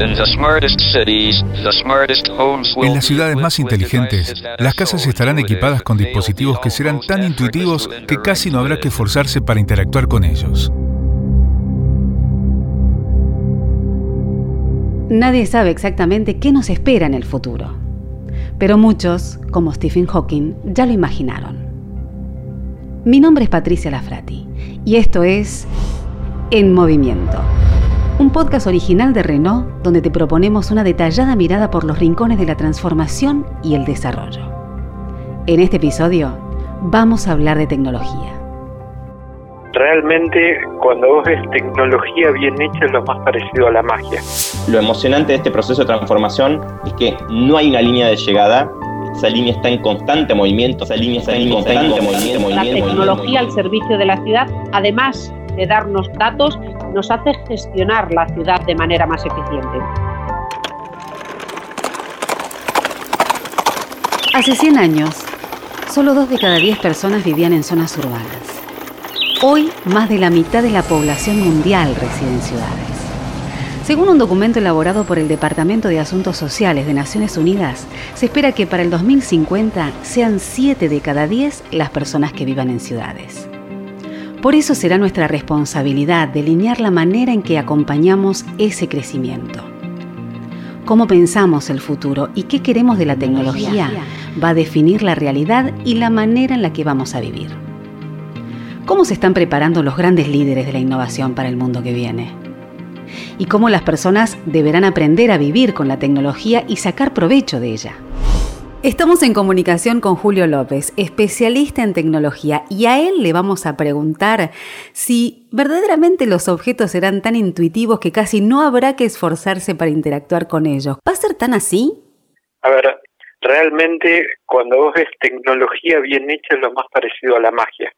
En las ciudades más inteligentes, las casas estarán equipadas con dispositivos que serán tan intuitivos que casi no habrá que esforzarse para interactuar con ellos. Nadie sabe exactamente qué nos espera en el futuro, pero muchos, como Stephen Hawking, ya lo imaginaron. Mi nombre es Patricia Lafrati y esto es En Movimiento un podcast original de Renault donde te proponemos una detallada mirada por los rincones de la transformación y el desarrollo. En este episodio vamos a hablar de tecnología. Realmente cuando vos ves tecnología bien hecha es lo más parecido a la magia. Lo emocionante de este proceso de transformación es que no hay una línea de llegada, esa línea está en constante movimiento, esa línea está en constante movimiento. La tecnología al servicio de la ciudad, además de darnos datos, nos hace gestionar la ciudad de manera más eficiente. Hace 100 años, solo dos de cada 10 personas vivían en zonas urbanas. Hoy, más de la mitad de la población mundial reside en ciudades. Según un documento elaborado por el Departamento de Asuntos Sociales de Naciones Unidas, se espera que para el 2050 sean 7 de cada 10 las personas que vivan en ciudades. Por eso será nuestra responsabilidad delinear la manera en que acompañamos ese crecimiento. Cómo pensamos el futuro y qué queremos de la tecnología va a definir la realidad y la manera en la que vamos a vivir. ¿Cómo se están preparando los grandes líderes de la innovación para el mundo que viene? Y cómo las personas deberán aprender a vivir con la tecnología y sacar provecho de ella. Estamos en comunicación con Julio López, especialista en tecnología, y a él le vamos a preguntar si verdaderamente los objetos serán tan intuitivos que casi no habrá que esforzarse para interactuar con ellos. ¿Va a ser tan así? A ver, realmente cuando vos ves tecnología bien hecha es lo más parecido a la magia.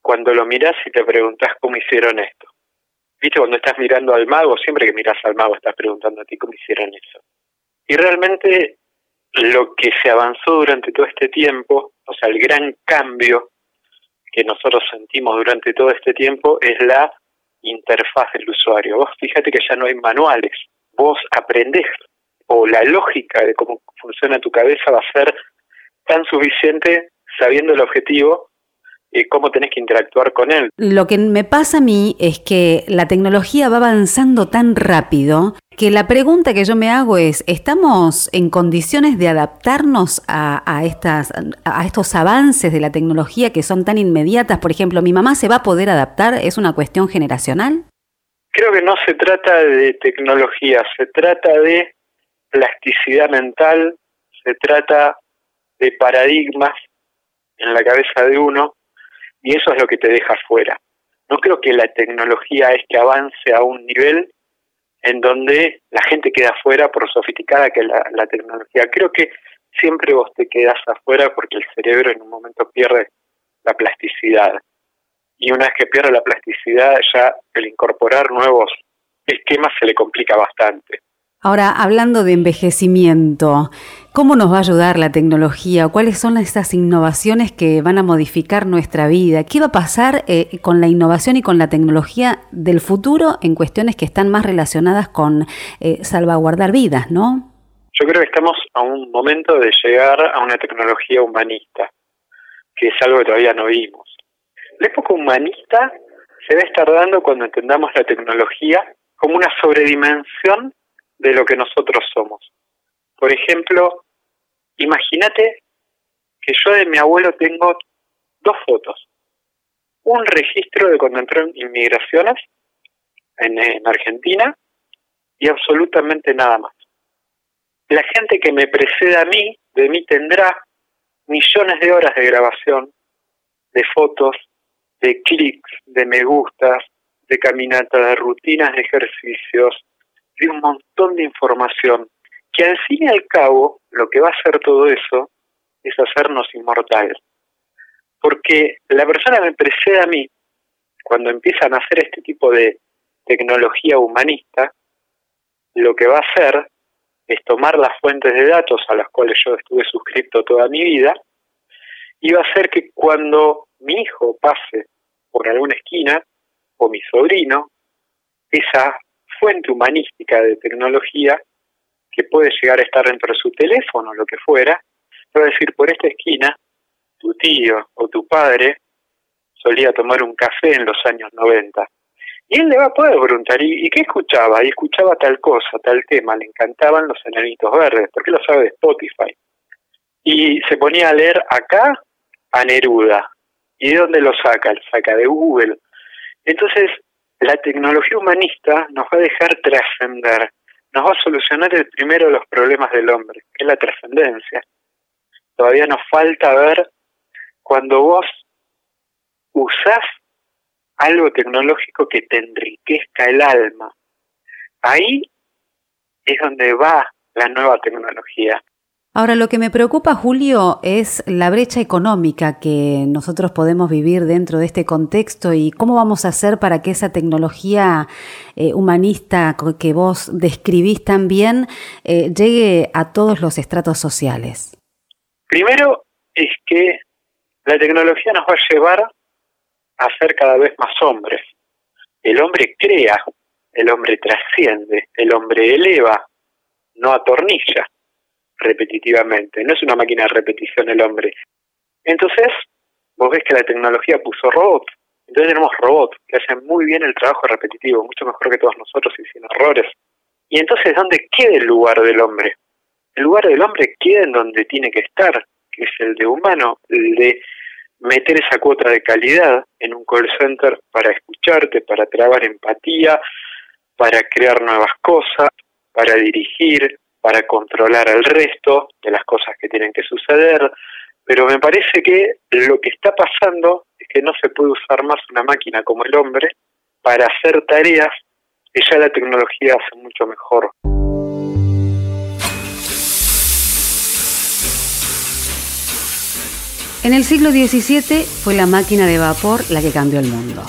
Cuando lo mirás y te preguntas cómo hicieron esto. ¿Viste cuando estás mirando al mago? Siempre que miras al mago estás preguntando a ti cómo hicieron eso. Y realmente lo que se avanzó durante todo este tiempo, o sea, el gran cambio que nosotros sentimos durante todo este tiempo es la interfaz del usuario. Vos fíjate que ya no hay manuales, vos aprendés o la lógica de cómo funciona tu cabeza va a ser tan suficiente sabiendo el objetivo cómo tenés que interactuar con él. Lo que me pasa a mí es que la tecnología va avanzando tan rápido que la pregunta que yo me hago es, ¿estamos en condiciones de adaptarnos a, estas, a estos avances de la tecnología que son tan inmediatas? Por ejemplo, ¿mi mamá se va a poder adaptar? ¿Es una cuestión generacional? Creo que no se trata de tecnología, se trata de plasticidad mental, se trata de paradigmas en la cabeza de uno y eso es lo que te deja fuera. No creo que la tecnología es que avance a un nivel en donde la gente queda afuera por sofisticada que la, la tecnología. Creo que siempre vos te quedas afuera porque el cerebro en un momento pierde la plasticidad. Y una vez que pierde la plasticidad, ya el incorporar nuevos esquemas se le complica bastante. Ahora, hablando de envejecimiento, ¿cómo nos va a ayudar la tecnología? ¿Cuáles son estas innovaciones que van a modificar nuestra vida? ¿Qué va a pasar eh, con la innovación y con la tecnología del futuro en cuestiones que están más relacionadas con eh, salvaguardar vidas, no? Yo creo que estamos a un momento de llegar a una tecnología humanista, que es algo que todavía no vimos. La época humanista se va a estar dando cuando entendamos la tecnología como una sobredimensión de lo que nosotros somos. Por ejemplo, imagínate que yo de mi abuelo tengo dos fotos. Un registro de cuando entró en inmigraciones en, en Argentina y absolutamente nada más. La gente que me precede a mí, de mí tendrá millones de horas de grabación, de fotos, de clics, de me gustas, de caminatas, de rutinas de ejercicios, de un montón de información que al fin y al cabo lo que va a hacer todo eso es hacernos inmortales. Porque la persona que me precede a mí, cuando empiezan a hacer este tipo de tecnología humanista, lo que va a hacer es tomar las fuentes de datos a las cuales yo estuve suscrito toda mi vida y va a hacer que cuando mi hijo pase por alguna esquina o mi sobrino, esa fuente humanística de tecnología que puede llegar a estar dentro de su teléfono o lo que fuera, va a decir, por esta esquina, tu tío o tu padre solía tomar un café en los años 90. Y él le va a poder preguntar, ¿y, qué escuchaba? Y escuchaba tal cosa, tal tema, le encantaban los enanitos verdes, porque lo sabe de Spotify. Y se ponía a leer acá a Neruda. ¿Y de dónde lo saca? Lo saca de Google. Entonces, la tecnología humanista nos va a dejar trascender, nos va a solucionar el primero de los problemas del hombre, que es la trascendencia. Todavía nos falta ver cuando vos usás algo tecnológico que te enriquezca el alma. Ahí es donde va la nueva tecnología. Ahora, lo que me preocupa, Julio, es la brecha económica que nosotros podemos vivir dentro de este contexto y cómo vamos a hacer para que esa tecnología eh, humanista que vos describís tan bien eh, llegue a todos los estratos sociales. Primero es que la tecnología nos va a llevar a ser cada vez más hombres. El hombre crea, el hombre trasciende, el hombre eleva, no atornilla repetitivamente. No es una máquina de repetición el hombre. Entonces, vos ves que la tecnología puso robots. Entonces tenemos robots que hacen muy bien el trabajo repetitivo, mucho mejor que todos nosotros y sin errores. Y entonces, ¿dónde queda el lugar del hombre? El lugar del hombre queda en donde tiene que estar, que es el de humano, el de meter esa cuota de calidad en un call center para escucharte, para trabar empatía, para crear nuevas cosas, para dirigir, para controlar al resto de las cosas que tienen que suceder, pero me parece que lo que está pasando es que no se puede usar más una máquina como el hombre para hacer tareas que ya la tecnología hace mucho mejor. En el siglo XVII fue la máquina de vapor la que cambió el mundo.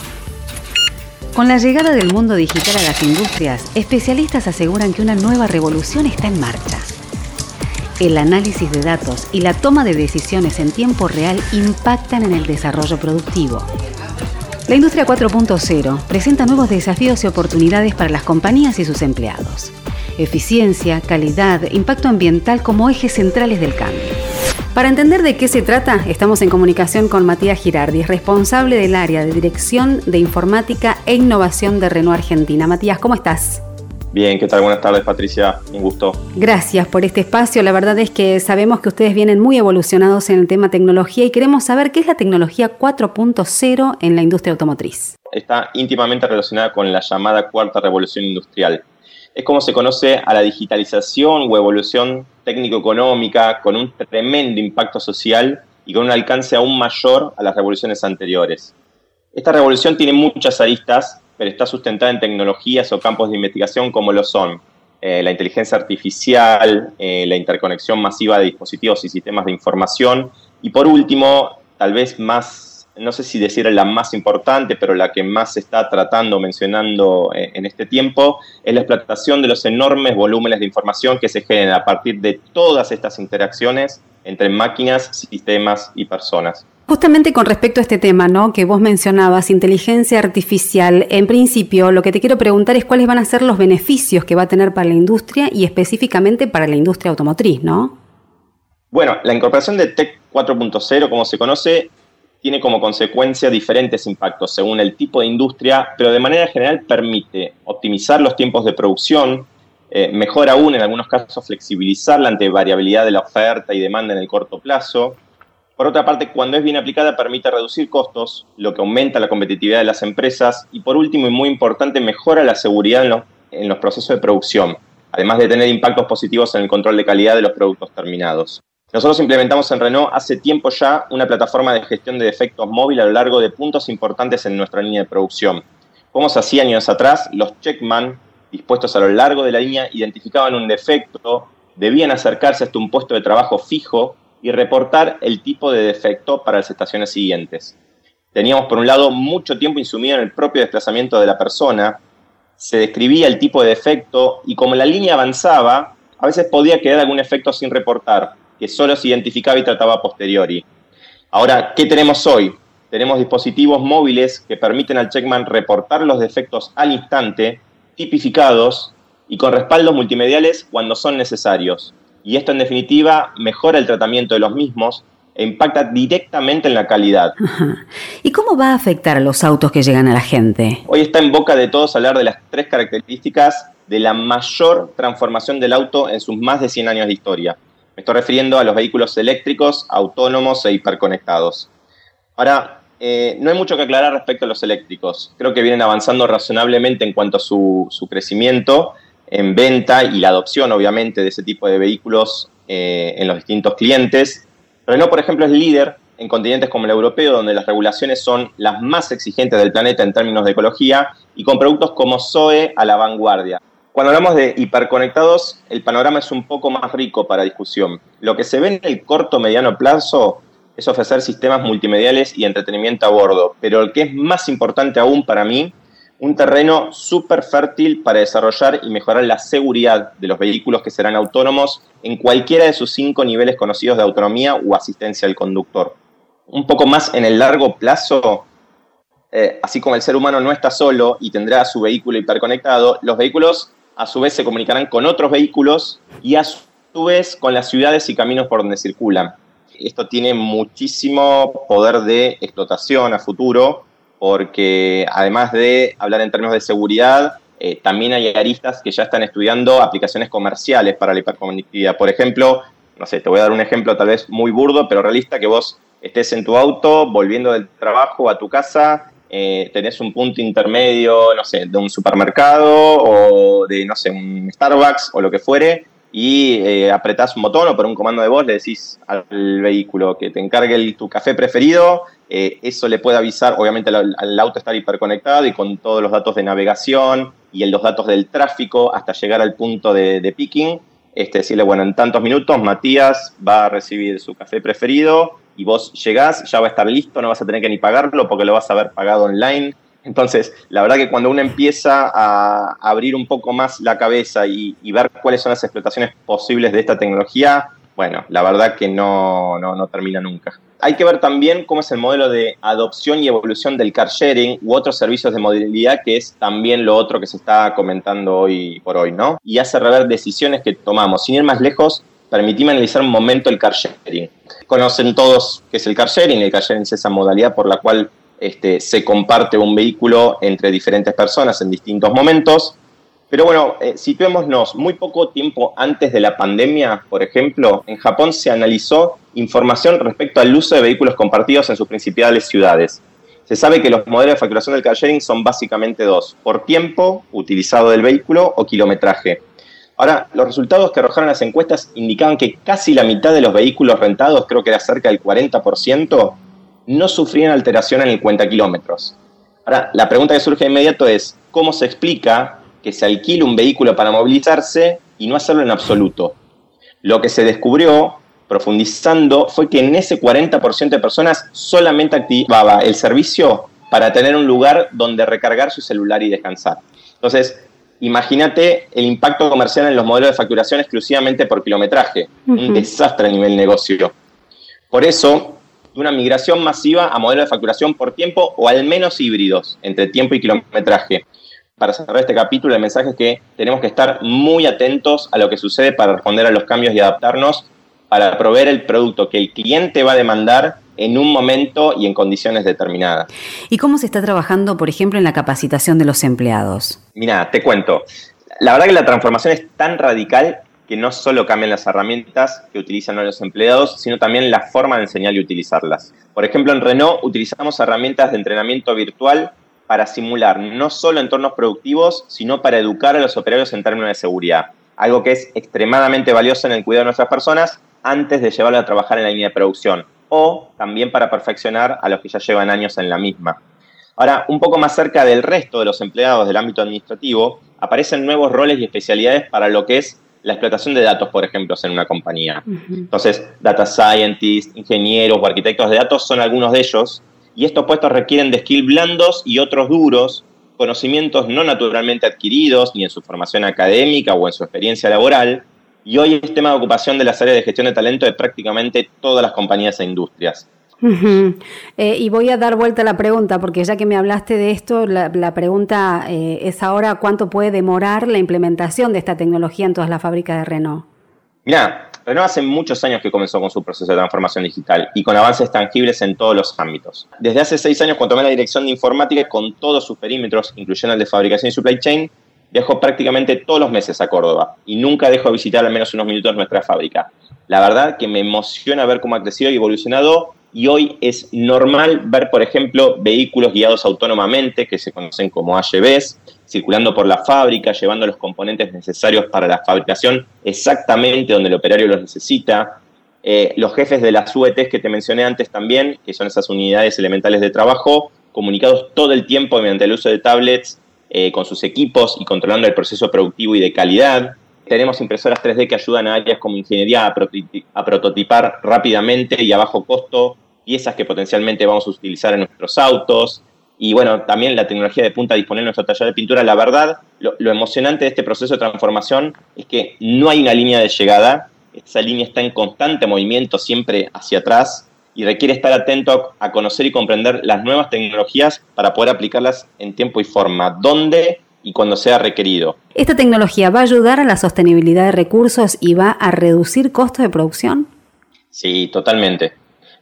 Con la llegada del mundo digital a las industrias, especialistas aseguran que una nueva revolución está en marcha. El análisis de datos y la toma de decisiones en tiempo real impactan en el desarrollo productivo. La industria 4.0 presenta nuevos desafíos y oportunidades para las compañías y sus empleados. Eficiencia, calidad, impacto ambiental como ejes centrales del cambio. Para entender de qué se trata, estamos en comunicación con Matías Girardi, responsable del área de Dirección de Informática e Innovación de Renault Argentina. Matías, ¿cómo estás? Bien, ¿qué tal? Buenas tardes, Patricia. Un gusto. Gracias por este espacio. La verdad es que sabemos que ustedes vienen muy evolucionados en el tema tecnología y queremos saber qué es la tecnología 4.0 en la industria automotriz. Está íntimamente relacionada con la llamada cuarta revolución industrial es como se conoce a la digitalización o evolución técnico-económica con un tremendo impacto social y con un alcance aún mayor a las revoluciones anteriores. Esta revolución tiene muchas aristas, pero está sustentada en tecnologías o campos de investigación como lo son eh, la inteligencia artificial, eh, la interconexión masiva de dispositivos y sistemas de información y por último, tal vez más no sé si decir la más importante, pero la que más se está tratando, mencionando eh, en este tiempo, es la explotación de los enormes volúmenes de información que se generan a partir de todas estas interacciones entre máquinas, sistemas y personas. Justamente con respecto a este tema, ¿no? Que vos mencionabas, inteligencia artificial. En principio, lo que te quiero preguntar es cuáles van a ser los beneficios que va a tener para la industria y específicamente para la industria automotriz, ¿no? Bueno, la incorporación de TEC 4.0, como se conoce, tiene como consecuencia diferentes impactos según el tipo de industria, pero de manera general permite optimizar los tiempos de producción, eh, mejor aún en algunos casos flexibilizar la variabilidad de la oferta y demanda en el corto plazo. Por otra parte, cuando es bien aplicada permite reducir costos, lo que aumenta la competitividad de las empresas y por último y muy importante mejora la seguridad en los procesos de producción, además de tener impactos positivos en el control de calidad de los productos terminados. Nosotros implementamos en Renault hace tiempo ya una plataforma de gestión de defectos móvil a lo largo de puntos importantes en nuestra línea de producción. Como se hacía años atrás, los checkman dispuestos a lo largo de la línea identificaban un defecto, debían acercarse hasta un puesto de trabajo fijo y reportar el tipo de defecto para las estaciones siguientes. Teníamos por un lado mucho tiempo insumido en el propio desplazamiento de la persona, se describía el tipo de defecto y como la línea avanzaba, a veces podía quedar algún efecto sin reportar, que solo se identificaba y trataba a posteriori. Ahora, ¿qué tenemos hoy? Tenemos dispositivos móviles que permiten al checkman reportar los defectos al instante tipificados y con respaldos multimediales cuando son necesarios. Y esto en definitiva mejora el tratamiento de los mismos e impacta directamente en la calidad. ¿Y cómo va a afectar a los autos que llegan a la gente? Hoy está en boca de todos hablar de las tres características de la mayor transformación del auto en sus más de 100 años de historia. Me estoy refiriendo a los vehículos eléctricos, autónomos e hiperconectados. Ahora, eh, no hay mucho que aclarar respecto a los eléctricos. Creo que vienen avanzando razonablemente en cuanto a su, crecimiento en venta y la adopción, obviamente, de ese tipo de vehículos eh, en los distintos clientes. Renault, por ejemplo, es líder en continentes como el europeo, donde las regulaciones son las más exigentes del planeta en términos de ecología y con productos como Zoe a la vanguardia. Cuando hablamos de hiperconectados, el panorama es un poco más rico para discusión. Lo que se ve en el corto mediano plazo es ofrecer sistemas multimediales y entretenimiento a bordo, pero el que es más importante aún para mí un terreno súper fértil para desarrollar y mejorar la seguridad de los vehículos que serán autónomos en cualquiera de sus cinco niveles conocidos de autonomía o asistencia al conductor. Un poco más en el largo plazo, eh, así como el ser humano no está solo y tendrá su vehículo hiperconectado, los vehículos a su vez se comunicarán con otros vehículos y a su vez con las ciudades y caminos por donde circulan. Esto tiene muchísimo poder de explotación a futuro porque además de hablar en términos de seguridad, eh, también hay aristas que ya están estudiando aplicaciones comerciales para la hiperconectividad. Por ejemplo, no sé, te voy a dar un ejemplo tal vez muy burdo, pero realista, que vos estés en tu auto, volviendo del trabajo a tu casa, eh, tenés un punto intermedio, no sé, de un supermercado o de, no sé, un Starbucks o lo que fuere, y eh, apretás un botón o por un comando de voz le decís al vehículo que te encargue tu café preferido, eh, eso le puede avisar, obviamente al, auto estar hiperconectado y con todos los datos de navegación y los datos del tráfico hasta llegar al punto de, picking, este, decirle, bueno, en tantos minutos Matías va a recibir su café preferido y vos llegás, ya va a estar listo, no vas a tener que ni pagarlo porque lo vas a haber pagado online entonces, la verdad que cuando uno empieza a abrir un poco más la cabeza y, ver cuáles son las explotaciones posibles de esta tecnología, bueno, la verdad que no, no, termina nunca. Hay que ver también cómo es el modelo de adopción y evolución del car sharing u otros servicios de movilidad, que es también lo otro que se está comentando hoy por hoy, ¿no? Y hace rever decisiones que tomamos. Sin ir más lejos, permitimos analizar un momento el car sharing. Conocen todos qué es el car sharing. El car sharing es esa modalidad por la cual este, se comparte un vehículo entre diferentes personas en distintos momentos. Pero bueno, eh, situémonos, muy poco tiempo antes de la pandemia, por ejemplo, en Japón se analizó información respecto al uso de vehículos compartidos en sus principales ciudades. Se sabe que los modelos de facturación del car sharing son básicamente dos, por tiempo utilizado del vehículo o kilometraje. Ahora, los resultados que arrojaron las encuestas indicaban que casi la mitad de los vehículos rentados, creo que era cerca del 40%, no sufrían alteración en el cuenta kilómetros. Ahora, la pregunta que surge de inmediato es, ¿cómo se explica que se alquile un vehículo para movilizarse y no hacerlo en absoluto? Lo que se descubrió, profundizando, fue que en ese 40% de personas solamente activaba el servicio para tener un lugar donde recargar su celular y descansar. Entonces, imagínate el impacto comercial en los modelos de facturación exclusivamente por kilometraje. Un desastre a nivel negocio. Por eso, una migración masiva a modelos de facturación por tiempo o al menos híbridos entre tiempo y kilometraje. Para cerrar este capítulo, el mensaje es que tenemos que estar muy atentos a lo que sucede para responder a los cambios y adaptarnos para proveer el producto que el cliente va a demandar en un momento y en condiciones determinadas. ¿Y cómo se está trabajando, por ejemplo, en la capacitación de los empleados? Mira, te cuento. La verdad que la transformación es tan radical que no solo cambian las herramientas que utilizan los empleados, sino también la forma de enseñar y utilizarlas. Por ejemplo, en Renault utilizamos herramientas de entrenamiento virtual para simular no solo entornos productivos, sino para educar a los operarios en términos de seguridad, algo que es extremadamente valioso en el cuidado de nuestras personas antes de llevarlo a trabajar en la línea de producción, o también para perfeccionar a los que ya llevan años en la misma. Ahora, un poco más cerca del resto de los empleados del ámbito administrativo, aparecen nuevos roles y especialidades para lo que es la explotación de datos, por ejemplo, en una compañía. Entonces, data scientists, ingenieros o arquitectos de datos son algunos de ellos, y estos puestos requieren de skills blandos y otros duros, conocimientos no naturalmente adquiridos, ni en su formación académica o en su experiencia laboral, y hoy es tema de ocupación de las áreas de gestión de talento de prácticamente todas las compañías e industrias. Eh, y voy a dar vuelta a la pregunta, porque ya que me hablaste de esto, la, pregunta eh, es ahora cuánto puede demorar la implementación de esta tecnología en todas las fábricas de Renault. Mira, Renault hace muchos años que comenzó con su proceso de transformación digital y con avances tangibles en todos los ámbitos. Desde hace seis años, cuando tomé la dirección de informática con todos sus perímetros, incluyendo el de fabricación y supply chain, viajo prácticamente todos los meses a Córdoba y nunca dejo de visitar al menos unos minutos nuestra fábrica. La verdad que me emociona ver cómo ha crecido y evolucionado y hoy es normal ver, por ejemplo, vehículos guiados autónomamente, que se conocen como AGVs, circulando por la fábrica, llevando los componentes necesarios para la fabricación exactamente donde el operario los necesita. Eh, los jefes de las UETs que te mencioné antes también, que son esas unidades elementales de trabajo, comunicados todo el tiempo mediante el uso de tablets eh, con sus equipos y controlando el proceso productivo y de calidad. Tenemos impresoras 3D que ayudan a áreas como ingeniería a, prototipar rápidamente y a bajo costo piezas que potencialmente vamos a utilizar en nuestros autos. Y bueno, también la tecnología de punta disponible en nuestro taller de pintura. La verdad, lo, lo, emocionante de este proceso de transformación es que no hay una línea de llegada. Esa línea está en constante movimiento, siempre hacia atrás, y requiere estar atento a conocer y comprender las nuevas tecnologías para poder aplicarlas en tiempo y forma. ¿Dónde? y cuando sea requerido. ¿Esta tecnología va a ayudar a la sostenibilidad de recursos y va a reducir costos de producción? Sí, totalmente.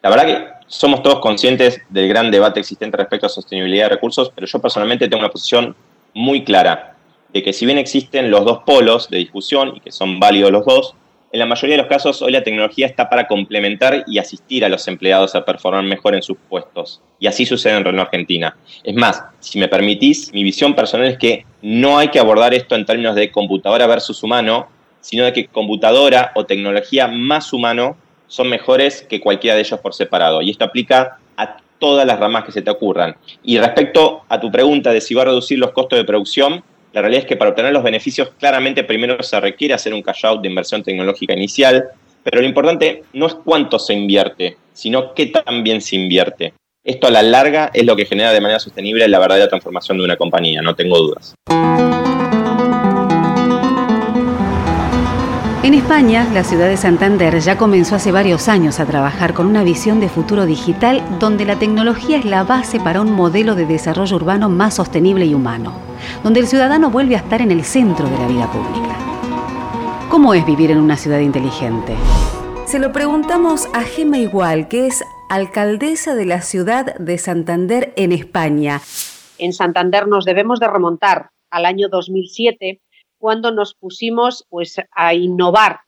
La verdad que somos todos conscientes del gran debate existente respecto a sostenibilidad de recursos, pero yo personalmente tengo una posición muy clara de que si bien existen los dos polos de discusión y que son válidos los dos, en la mayoría de los casos, hoy la tecnología está para complementar y asistir a los empleados a performar mejor en sus puestos. Y así sucede en Renault Argentina. Es más, si me permitís, mi visión personal es que no hay que abordar esto en términos de computadora versus humano, sino de que computadora o tecnología más humano son mejores que cualquiera de ellos por separado. Y esto aplica a todas las ramas que se te ocurran. Y respecto a tu pregunta de si va a reducir los costos de producción, la realidad es que para obtener los beneficios claramente primero se requiere hacer un cash out de inversión tecnológica inicial, pero lo importante no es cuánto se invierte, sino qué tan bien se invierte. Esto a la larga es lo que genera de manera sostenible la verdadera transformación de una compañía, no tengo dudas. En España, la ciudad de Santander ya comenzó hace varios años a trabajar con una visión de futuro digital donde la tecnología es la base para un modelo de desarrollo urbano más sostenible y humano, donde el ciudadano vuelve a estar en el centro de la vida pública. ¿Cómo es vivir en una ciudad inteligente? Se lo preguntamos a Gema Igual, que es alcaldesa de la ciudad de Santander en España. En Santander nos debemos de remontar al año 2007 cuando nos pusimos pues, a innovar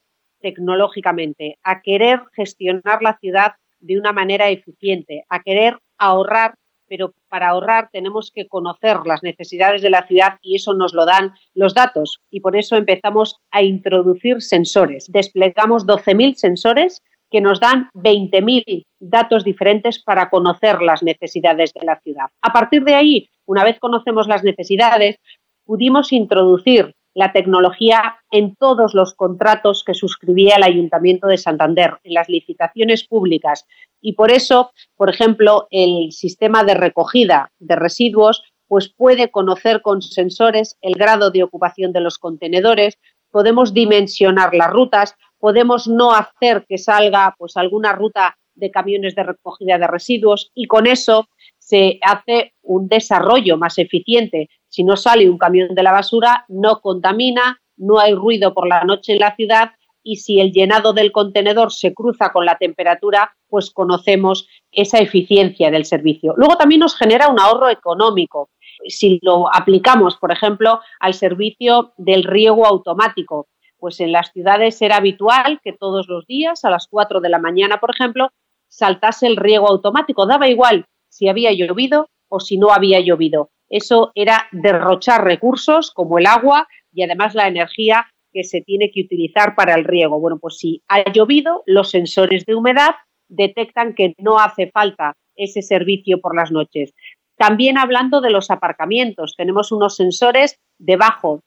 tecnológicamente, a querer gestionar la ciudad de una manera eficiente, a querer ahorrar, pero para ahorrar tenemos que conocer las necesidades de la ciudad y eso nos lo dan los datos. Y por eso empezamos a introducir sensores. Desplegamos 12.000 sensores que nos dan 20.000 datos diferentes para conocer las necesidades de la ciudad. A partir de ahí, una vez conocemos las necesidades, pudimos introducir la tecnología en todos los contratos que suscribía el Ayuntamiento de Santander, en las licitaciones públicas. Y por eso, por ejemplo, el sistema de recogida de residuos pues puede conocer con sensores el grado de ocupación de los contenedores, podemos dimensionar las rutas, podemos no hacer que salga pues alguna ruta de camiones de recogida de residuos y con eso se hace un desarrollo más eficiente si no sale un camión de la basura, no contamina, no hay ruido por la noche en la ciudad y si el llenado del contenedor se cruza con la temperatura, pues conocemos esa eficiencia del servicio. Luego también nos genera un ahorro económico. Si lo aplicamos, por ejemplo, al servicio del riego automático, pues en las ciudades era habitual que todos los días, a las 4 de la mañana, por ejemplo, saltase el riego automático. Daba igual si había llovido o si no había llovido. Eso era derrochar recursos como el agua y además la energía que se tiene que utilizar para el riego. Bueno, pues si ha llovido, los sensores de humedad detectan que no hace falta ese servicio por las noches. También hablando de los aparcamientos, tenemos unos sensores debajo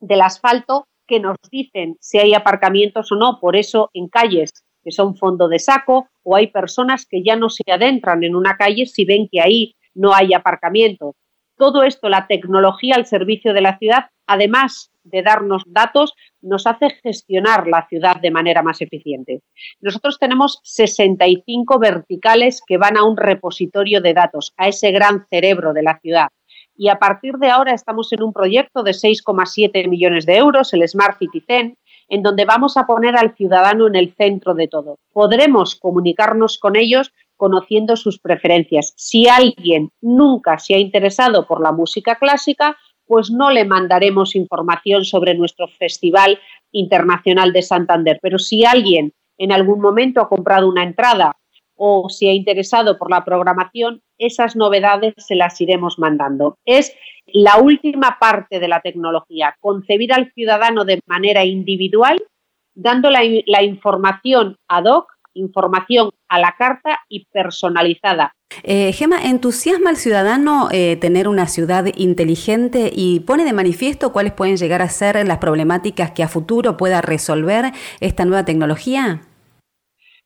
del asfalto que nos dicen si hay aparcamientos o no. Por eso en calles que son fondo de saco o hay personas que ya no se adentran en una calle si ven que ahí no hay aparcamiento todo esto, la tecnología al servicio de la ciudad, además de darnos datos, nos hace gestionar la ciudad de manera más eficiente. Nosotros tenemos 65 verticales que van a un repositorio de datos, a ese gran cerebro de la ciudad. Y a partir de ahora estamos en un proyecto de 6,7 millones de euros, el Smart City Zen, en donde vamos a poner al ciudadano en el centro de todo. Podremos comunicarnos con ellos conociendo sus preferencias. Si alguien nunca se ha interesado por la música clásica, pues no le mandaremos información sobre nuestro Festival Internacional de Santander. Pero si alguien en algún momento ha comprado una entrada o se ha interesado por la programación, esas novedades se las iremos mandando. Es la última parte de la tecnología, concebir al ciudadano de manera individual, dando la, información ad hoc información a la carta y personalizada. Eh, Gema, ¿entusiasma al ciudadano eh, tener una ciudad inteligente y pone de manifiesto cuáles pueden llegar a ser las problemáticas que a futuro pueda resolver esta nueva tecnología?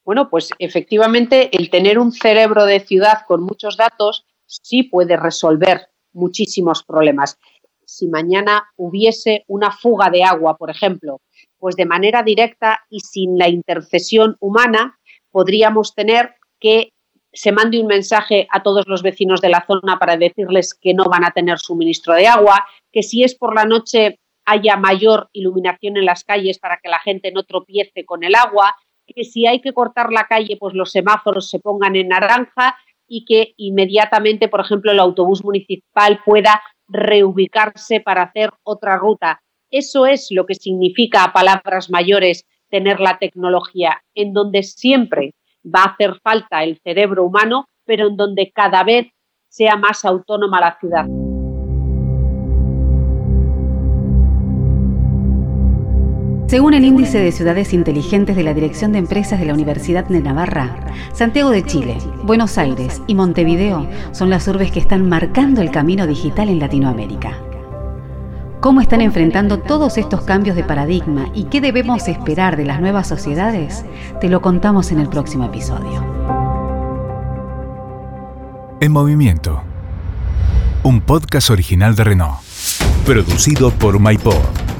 Bueno, pues efectivamente el tener un cerebro de ciudad con muchos datos sí puede resolver muchísimos problemas. Si mañana hubiese una fuga de agua, por ejemplo, pues de manera directa y sin la intercesión humana, podríamos tener que se mande un mensaje a todos los vecinos de la zona para decirles que no van a tener suministro de agua, que si es por la noche haya mayor iluminación en las calles para que la gente no tropiece con el agua, que si hay que cortar la calle, pues los semáforos se pongan en naranja y que inmediatamente, por ejemplo, el autobús municipal pueda reubicarse para hacer otra ruta. Eso es lo que significa a palabras mayores tener la tecnología, en donde siempre va a hacer falta el cerebro humano, pero en donde cada vez sea más autónoma la ciudad. Según el índice de ciudades inteligentes de la Dirección de Empresas de la Universidad de Navarra, Santiago de Chile, Buenos Aires y Montevideo son las urbes que están marcando el camino digital en Latinoamérica cómo están enfrentando todos estos cambios de paradigma y qué debemos esperar de las nuevas sociedades, te lo contamos en el próximo episodio. En Movimiento, un podcast original de Renault, producido por MyPod.